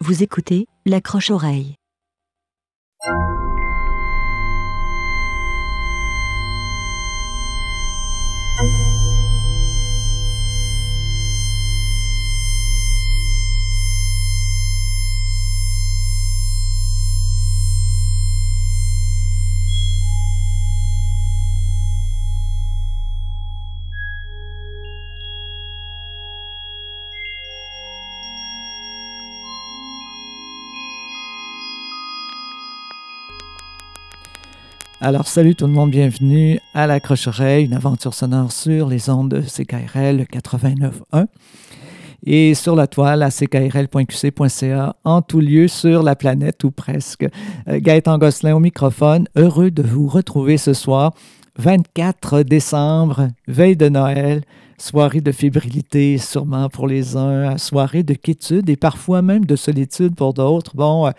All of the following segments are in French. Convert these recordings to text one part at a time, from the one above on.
Vous écoutez l'accroche-oreille. Alors, salut tout le monde, bienvenue à la une aventure sonore sur les ondes de CKRL 89.1 et sur la toile à ckrl.qc.ca, en tout lieu sur la planète ou presque. Euh, Gaëtan Gosselin au microphone, heureux de vous retrouver ce soir, 24 décembre, veille de Noël, soirée de fébrilité sûrement pour les uns, soirée de quiétude et parfois même de solitude pour d'autres. Bon, euh,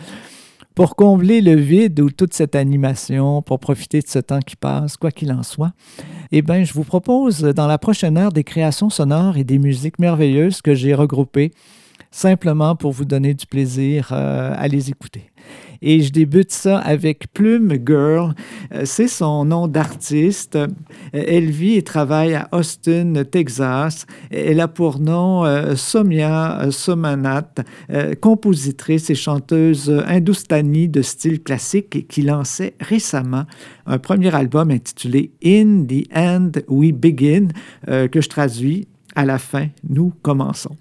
pour combler le vide ou toute cette animation, pour profiter de ce temps qui passe, quoi qu'il en soit, eh bien, je vous propose dans la prochaine heure des créations sonores et des musiques merveilleuses que j'ai regroupées simplement pour vous donner du plaisir euh, à les écouter. Et je débute ça avec Plume Girl. Euh, c'est son nom d'artiste. Euh, Elle vit et travaille à Austin, Texas. Elle a pour nom euh, Somia Somanat, euh, compositrice et chanteuse hindoustanie de style classique qui lançait récemment un premier album intitulé In the End We Begin, que je traduis à la fin, nous commençons.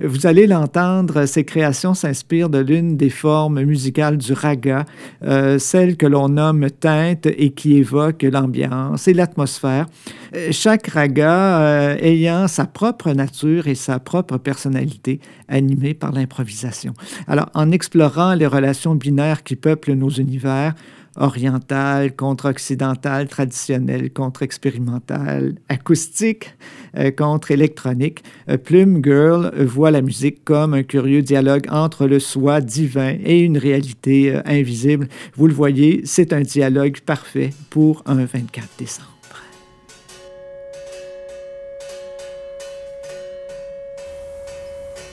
Vous allez l'entendre, ses créations s'inspirent de l'une des formes musicales du raga, euh, celle que l'on nomme teinte et qui évoque l'ambiance et l'atmosphère. Euh, Chaque raga euh, ayant sa propre nature et sa propre personnalité, animée par l'improvisation. Alors, en explorant les relations binaires qui peuplent nos univers, oriental contre occidental, traditionnel contre expérimental, acoustique contre électronique. Euh, Plume Girl voit la musique comme un curieux dialogue entre le soi divin et une réalité euh, invisible. Vous le voyez, c'est un dialogue parfait pour un 24 décembre.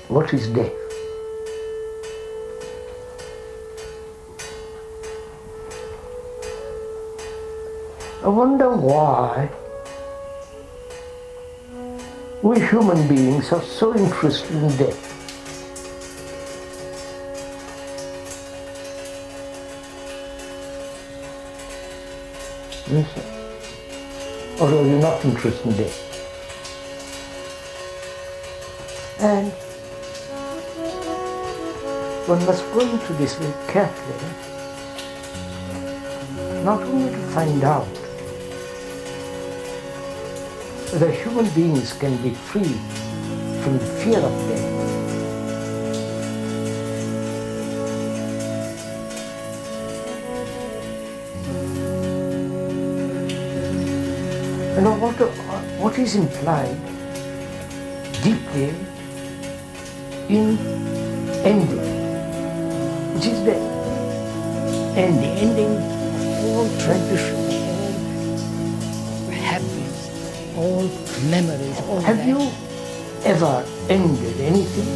What is death? I wonder why we human beings are so interested in death. Yes. Or are you not interested in death? And one must go into this very carefully, not only to find out whether human beings can be free from the fear of death. You know what, what is implied deeply in ending, which is the end, the ending, of all tradition, all memories, all Have that. you ever ended anything?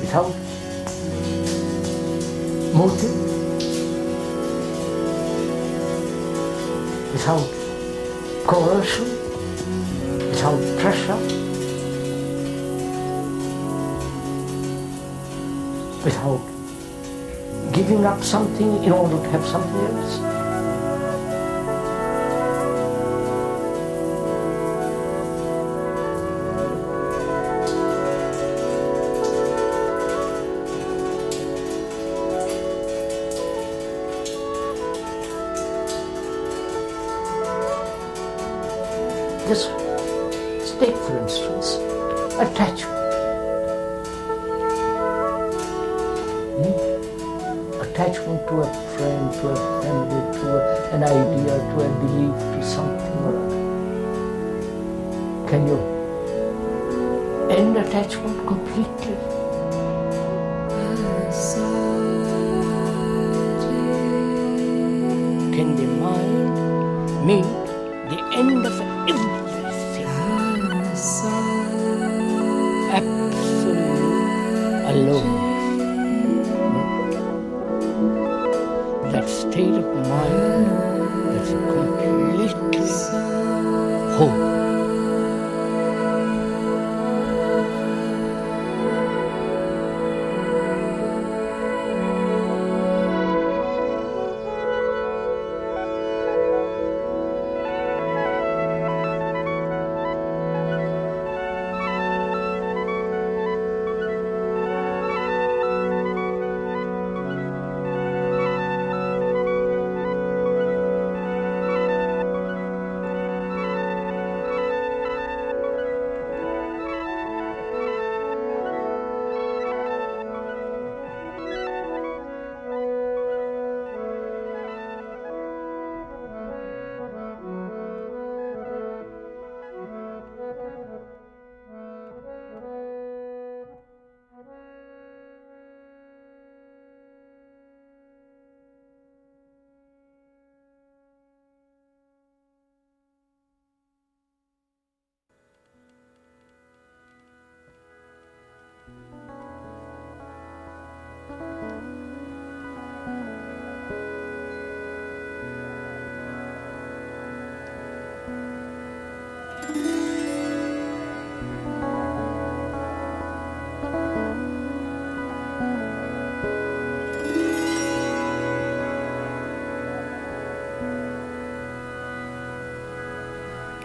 Without motive? Without coercion? Without pressure? Without giving up something in order to have something else? The end of everything? Absolute alone.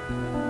了。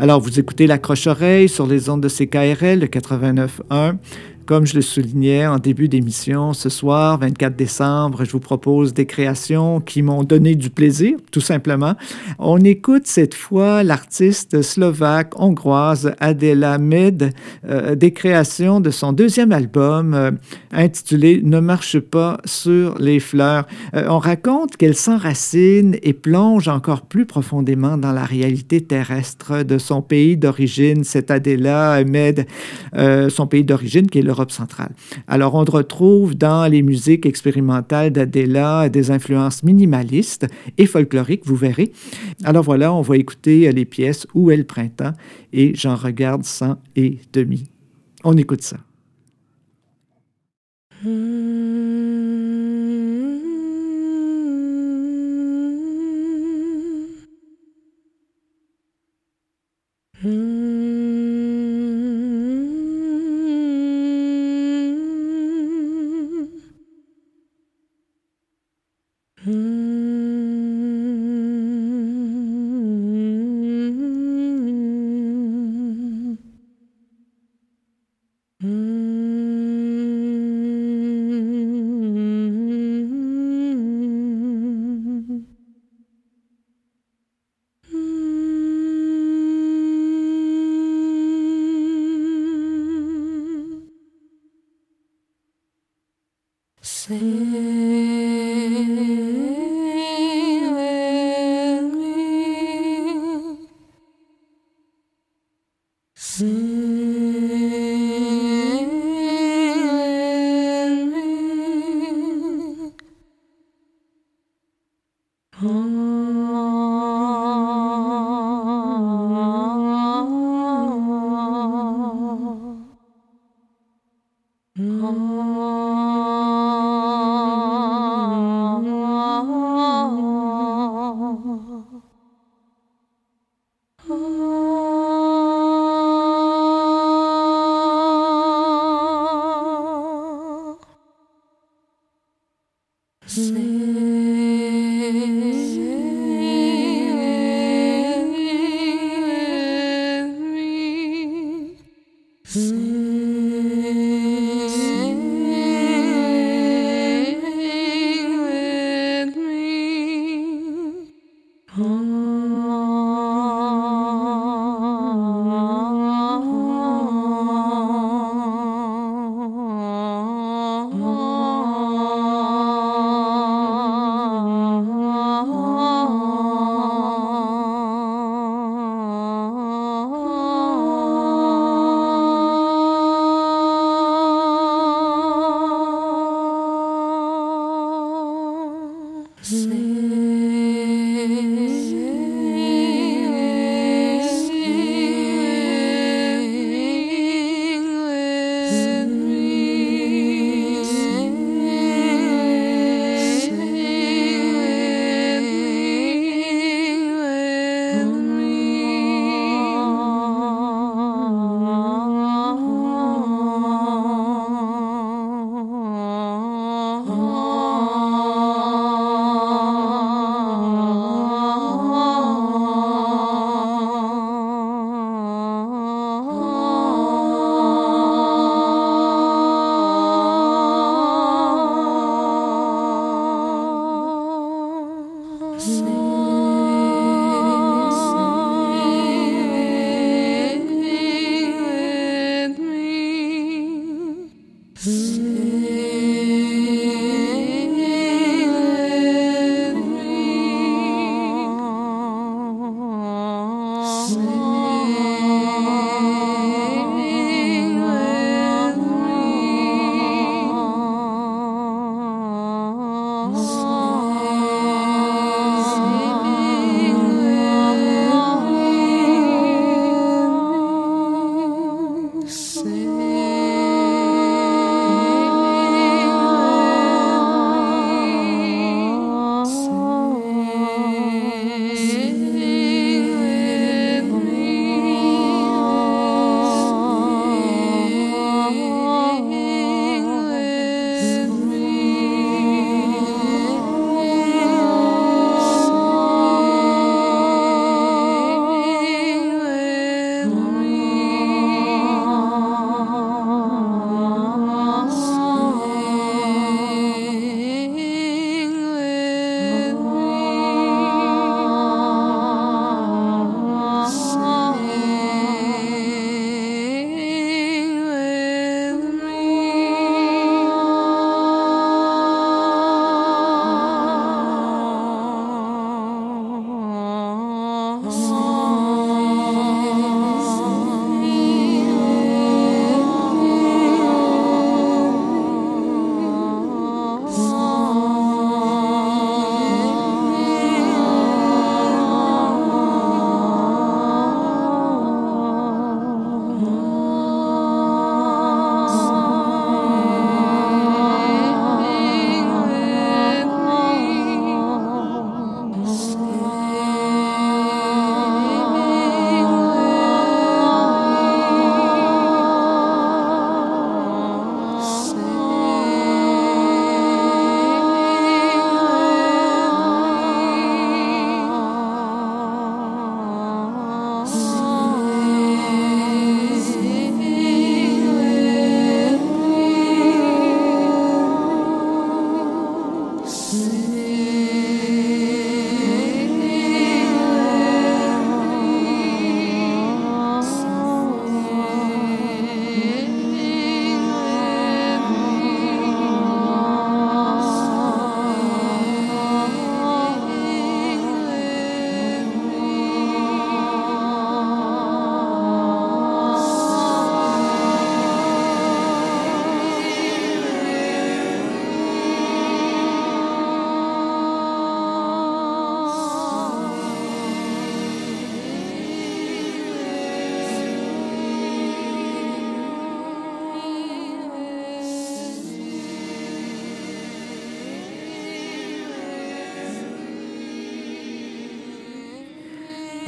Alors, vous écoutez l'accroche-oreille sur les ondes de CKRL, le 89.1. Comme je le soulignais en début d'émission, ce soir, 24 décembre, je vous propose des créations qui m'ont donné du plaisir, tout simplement. On écoute cette fois l'artiste slovaque hongroise Adela Med, euh, des créations de son deuxième album euh, intitulé Ne marche pas sur les fleurs. Euh, on raconte qu'elle s'enracine et plonge encore plus profondément dans la réalité terrestre de son pays d'origine, cette Adela Med, son pays d'origine qui est le centrale. Alors, on retrouve dans les musiques expérimentales d'Adela des influences minimalistes et folkloriques, vous verrez. Alors voilà, on va écouter les pièces Où est le printemps et J'en regarde cent et demi. On écoute ça. say.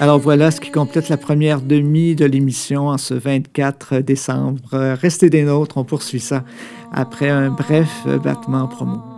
Alors voilà ce qui complète la première demi de l'émission en ce 24 décembre. Restez des nôtres, on poursuit ça après un bref battement promo.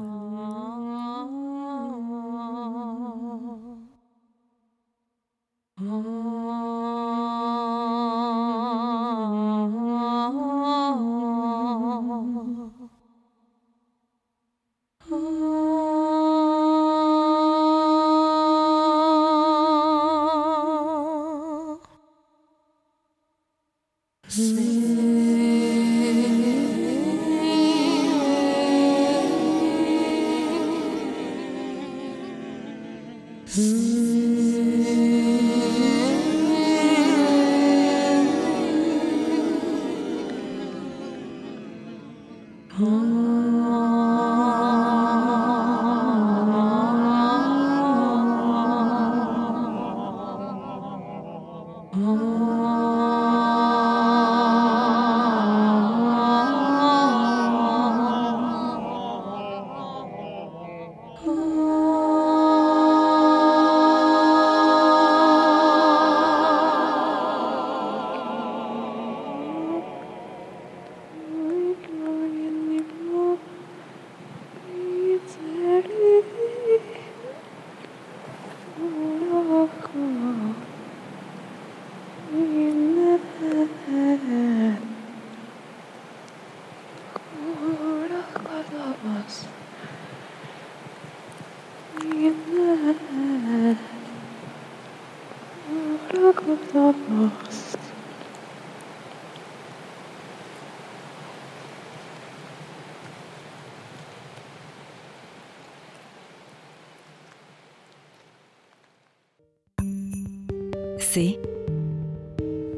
C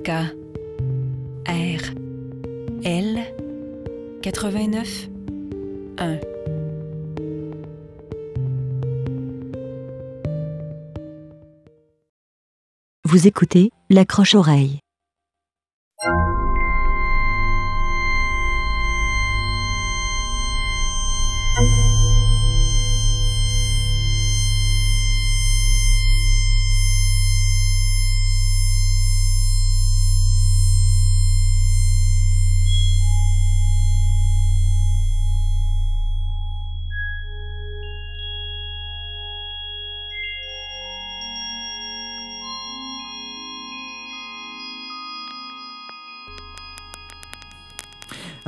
K R L 89 1 Vous écoutez l'accroche-oreille.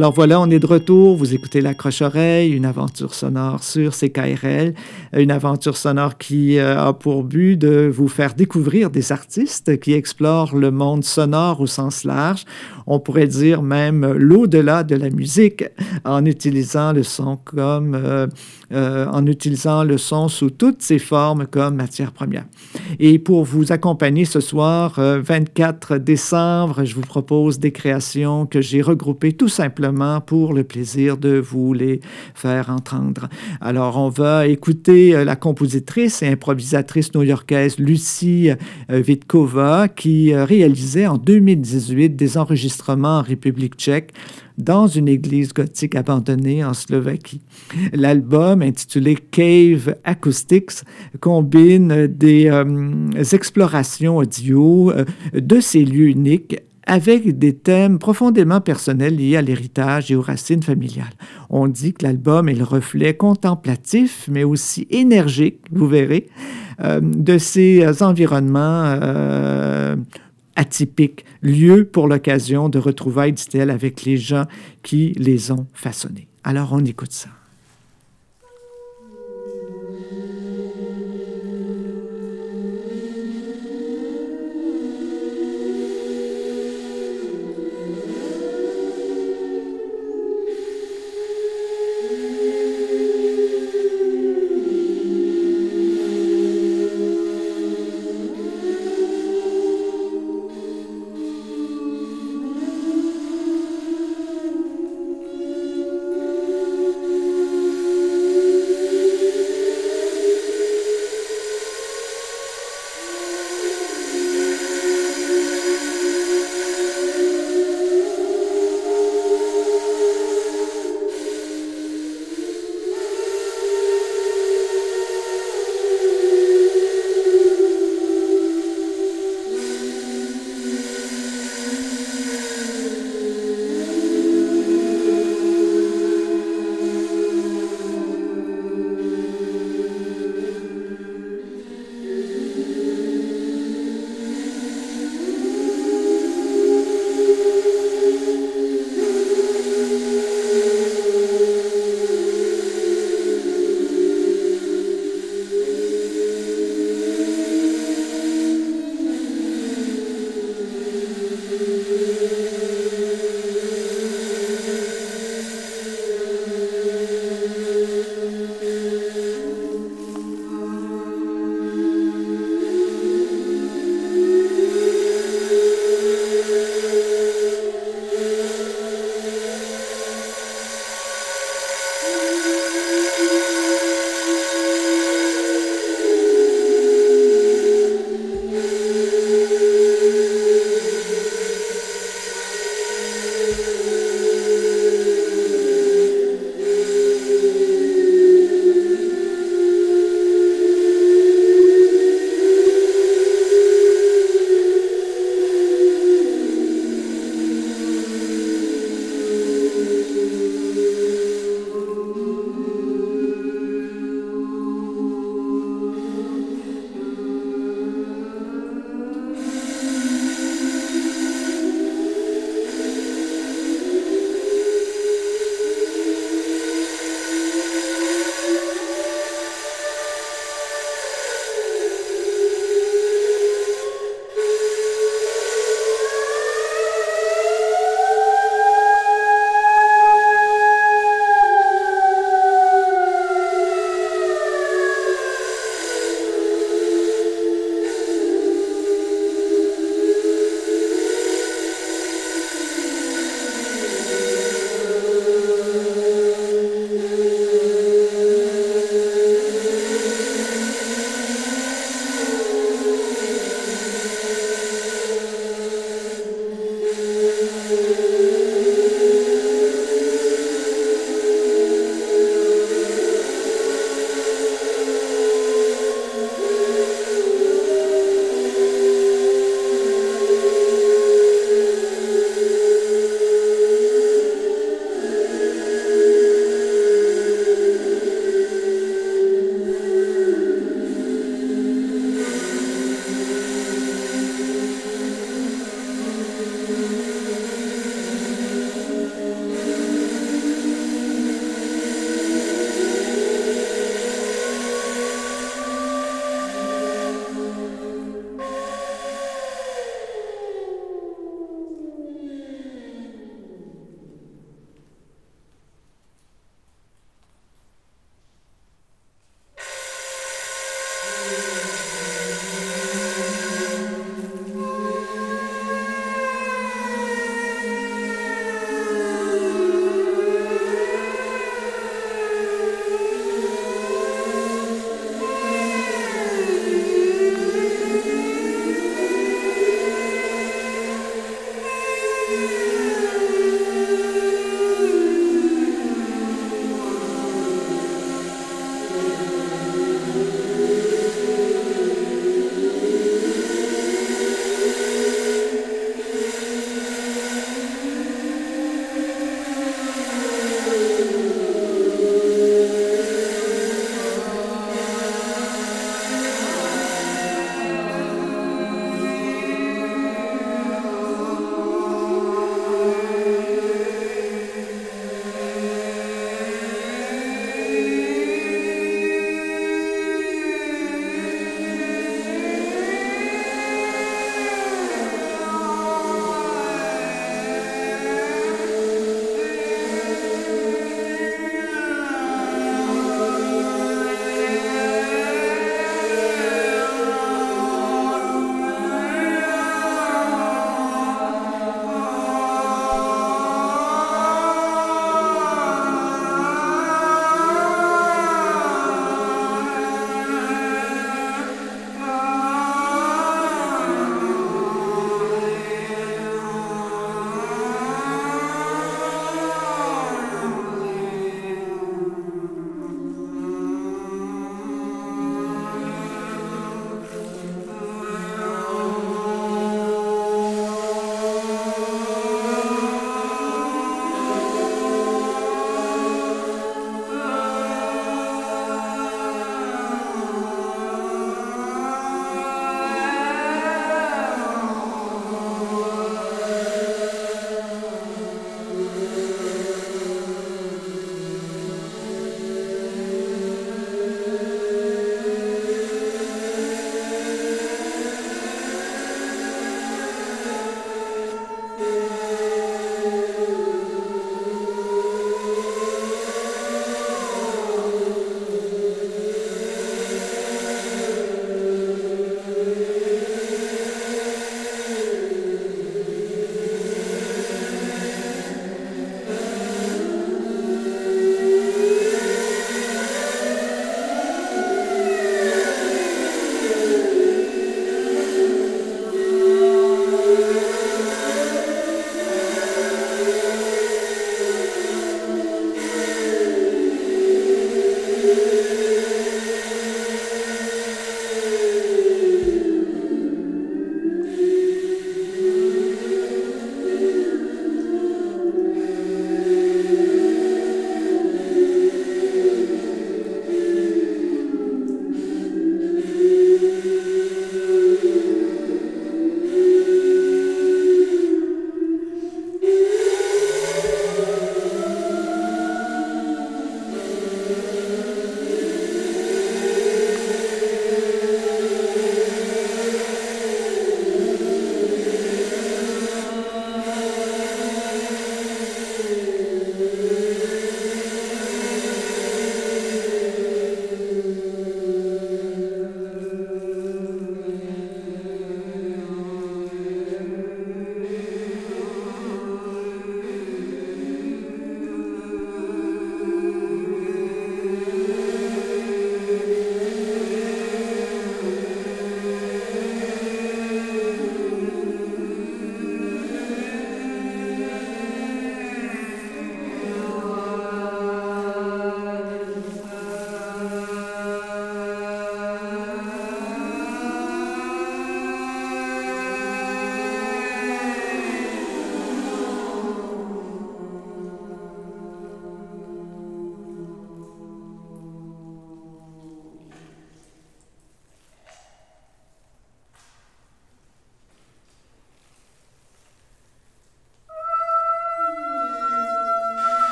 Alors voilà, on est de retour. Vous écoutez l'accroche-oreille, une aventure sonore sur CKRL, une aventure sonore qui euh, a pour but de vous faire découvrir des artistes qui explorent le monde sonore au sens large. On pourrait dire même l'au-delà de la musique en utilisant le son comme euh, euh, en utilisant le son sous toutes ses formes comme matière première. Et pour vous accompagner ce soir, 24 décembre, je vous propose des créations que j'ai regroupées tout simplement pour le plaisir de vous les faire entendre. Alors, on va écouter euh, la compositrice et improvisatrice new-yorkaise Lucie euh, Vitkova qui euh, réalisait en 2018 des enregistrements en République tchèque dans une église gothique abandonnée en Slovaquie. L'album intitulé Cave Acoustics combine des explorations audio de ces lieux uniques avec des thèmes profondément personnels liés à l'héritage et aux racines familiales. On dit que l'album est le reflet contemplatif, mais aussi énergique, vous verrez, euh, de ces environnements euh, atypiques, lieu pour l'occasion de retrouvailles, dit-elle, avec les gens qui les ont façonnés. Alors on écoute ça.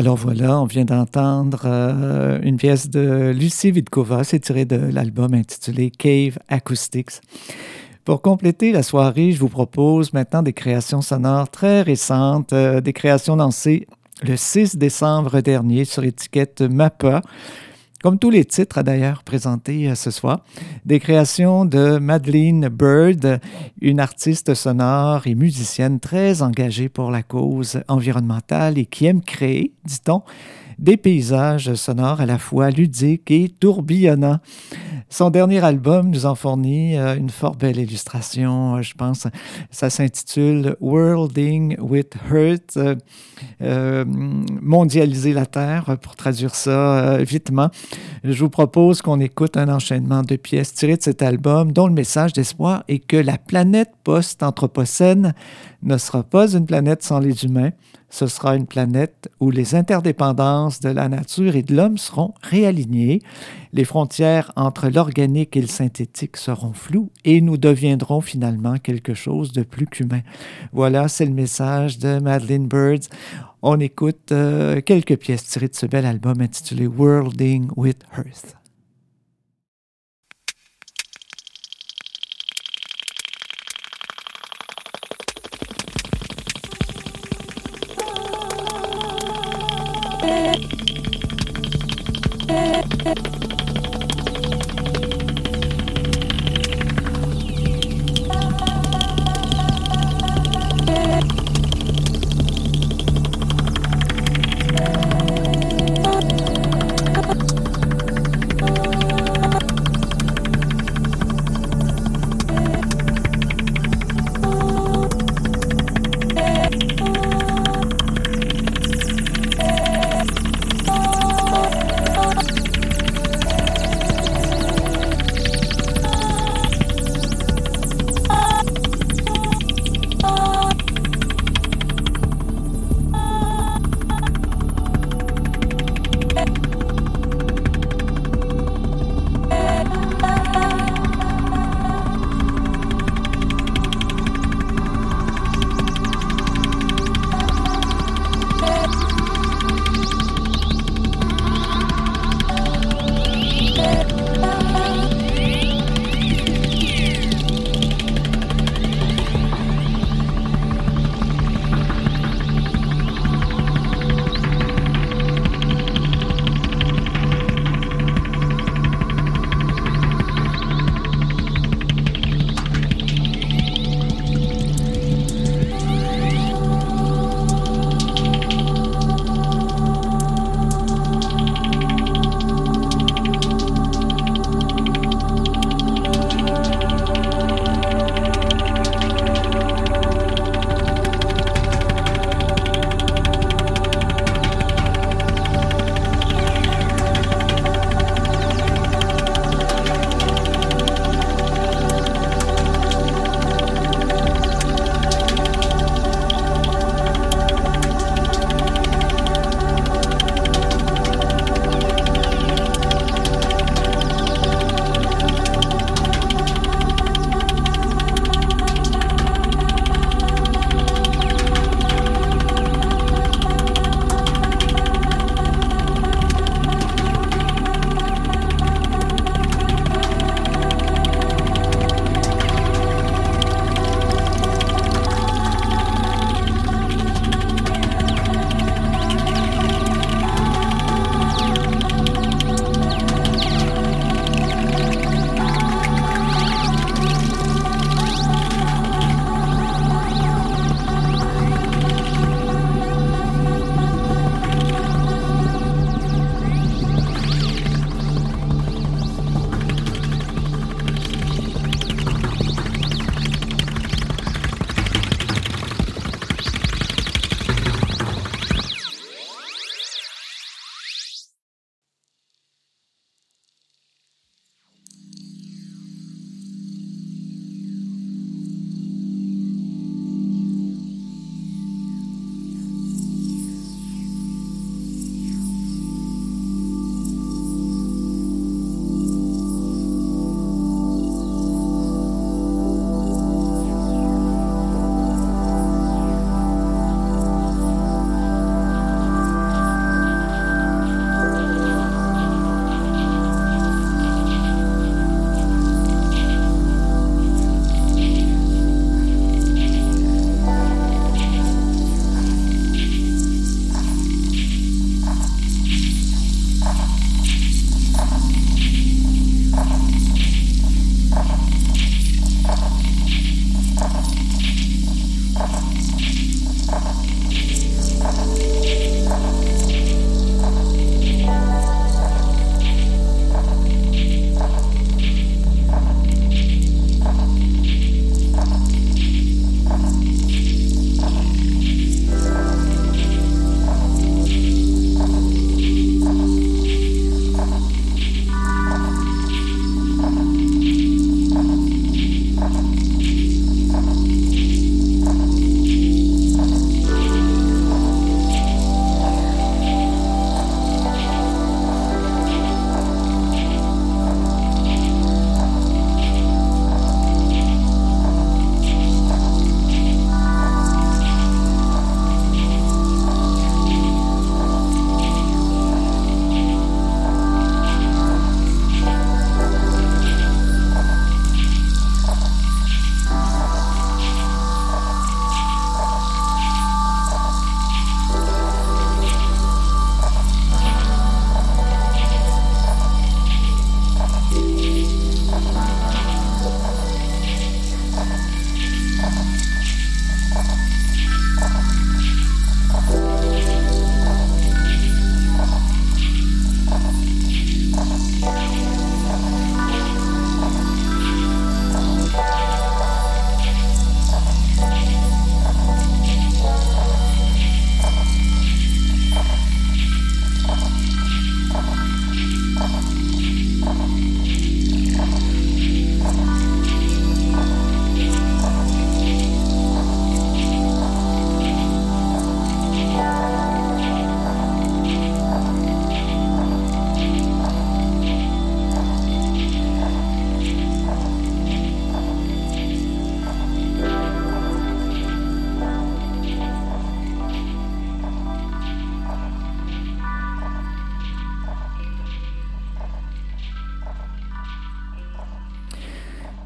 Alors voilà, on vient d'entendre euh, une pièce de Lucie Vidkova, c'est tiré de l'album intitulé Cave Acoustics. Pour compléter la soirée, je vous propose maintenant des créations sonores très récentes, euh, des créations lancées le 6 décembre dernier sur étiquette MAPA. Comme tous les titres d'ailleurs présentés euh, ce soir, des créations de Madeleine Bird, une artiste sonore et musicienne très engagée pour la cause environnementale et qui aime créer, dit-on, des paysages sonores à la fois ludiques et tourbillonnants. Son dernier album nous en fournit euh, une fort belle illustration, euh, je pense. Ça s'intitule Worlding with Hurt, euh, mondialiser la Terre, pour traduire ça vitement. Je vous propose qu'on écoute un enchaînement de pièces tirées de cet album dont le message d'espoir est que la planète post-anthropocène ne sera pas une planète sans les humains, ce sera une planète où les interdépendances de la nature et de l'homme seront réalignées, les frontières entre l'organique et le synthétique seront floues et nous deviendrons finalement quelque chose de plus qu'humain. Voilà, c'est le message de Madeleine Birds. On écoute euh, quelques pièces tirées de ce bel album intitulé Worlding with Earth.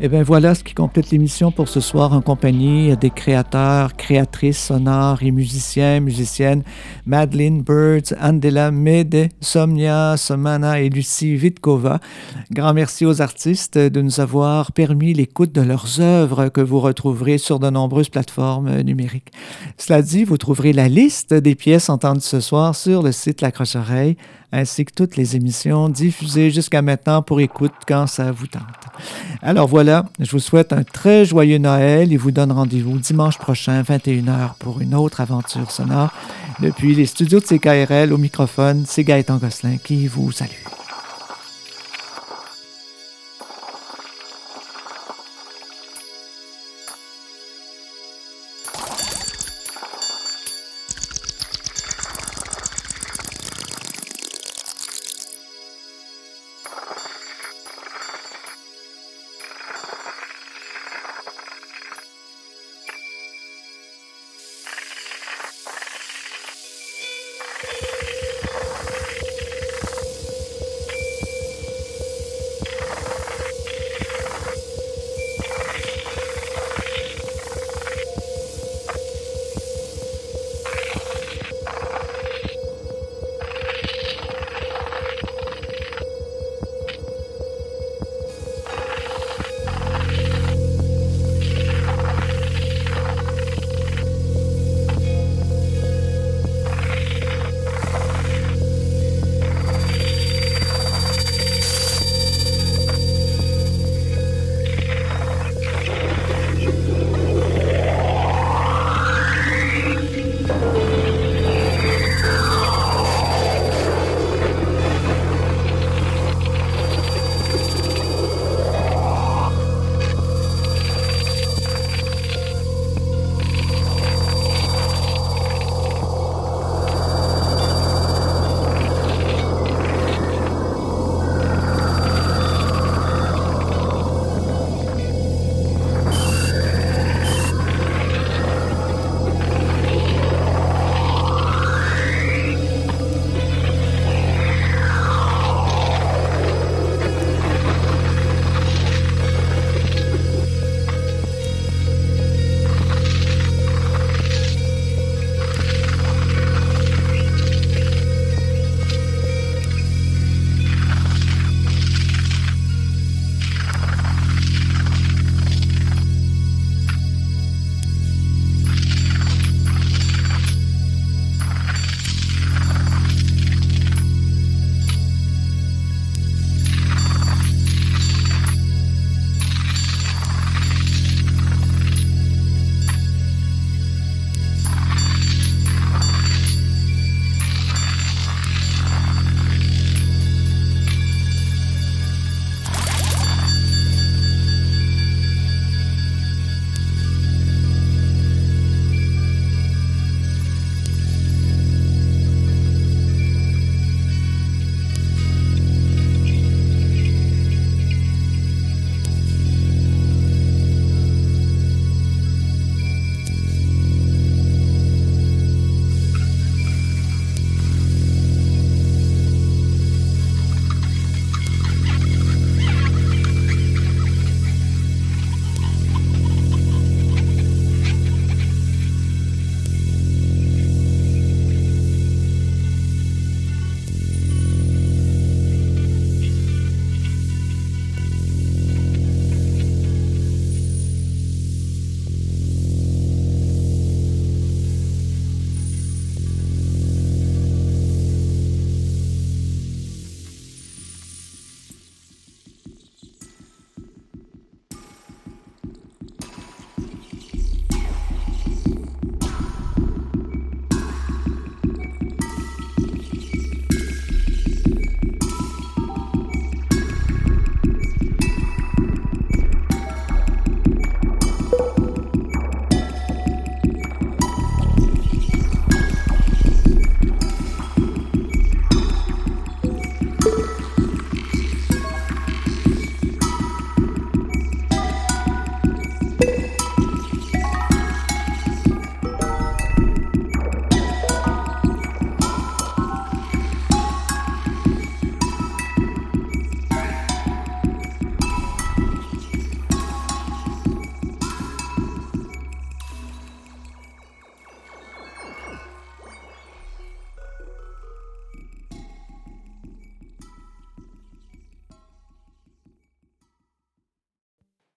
Et bien voilà ce qui complète l'émission pour ce soir en compagnie des créateurs, créatrices sonores et musiciens, musiciennes Madeline Birds, Andela Mede, Somnia, Somana et Lucie Vitkova. Grand merci aux artistes de nous avoir permis l'écoute de leurs œuvres que vous retrouverez sur de nombreuses plateformes numériques. Cela dit, vous trouverez la liste des pièces entendues ce soir sur le site La Croche-Oreille ainsi que toutes les émissions diffusées jusqu'à maintenant pour écoute quand ça vous tente. Alors je vous souhaite un très joyeux Noël et vous donne rendez-vous dimanche prochain, 21h, pour une autre aventure sonore. Depuis les studios de CKRL au microphone, c'est Gaëtan Gosselin qui vous salue.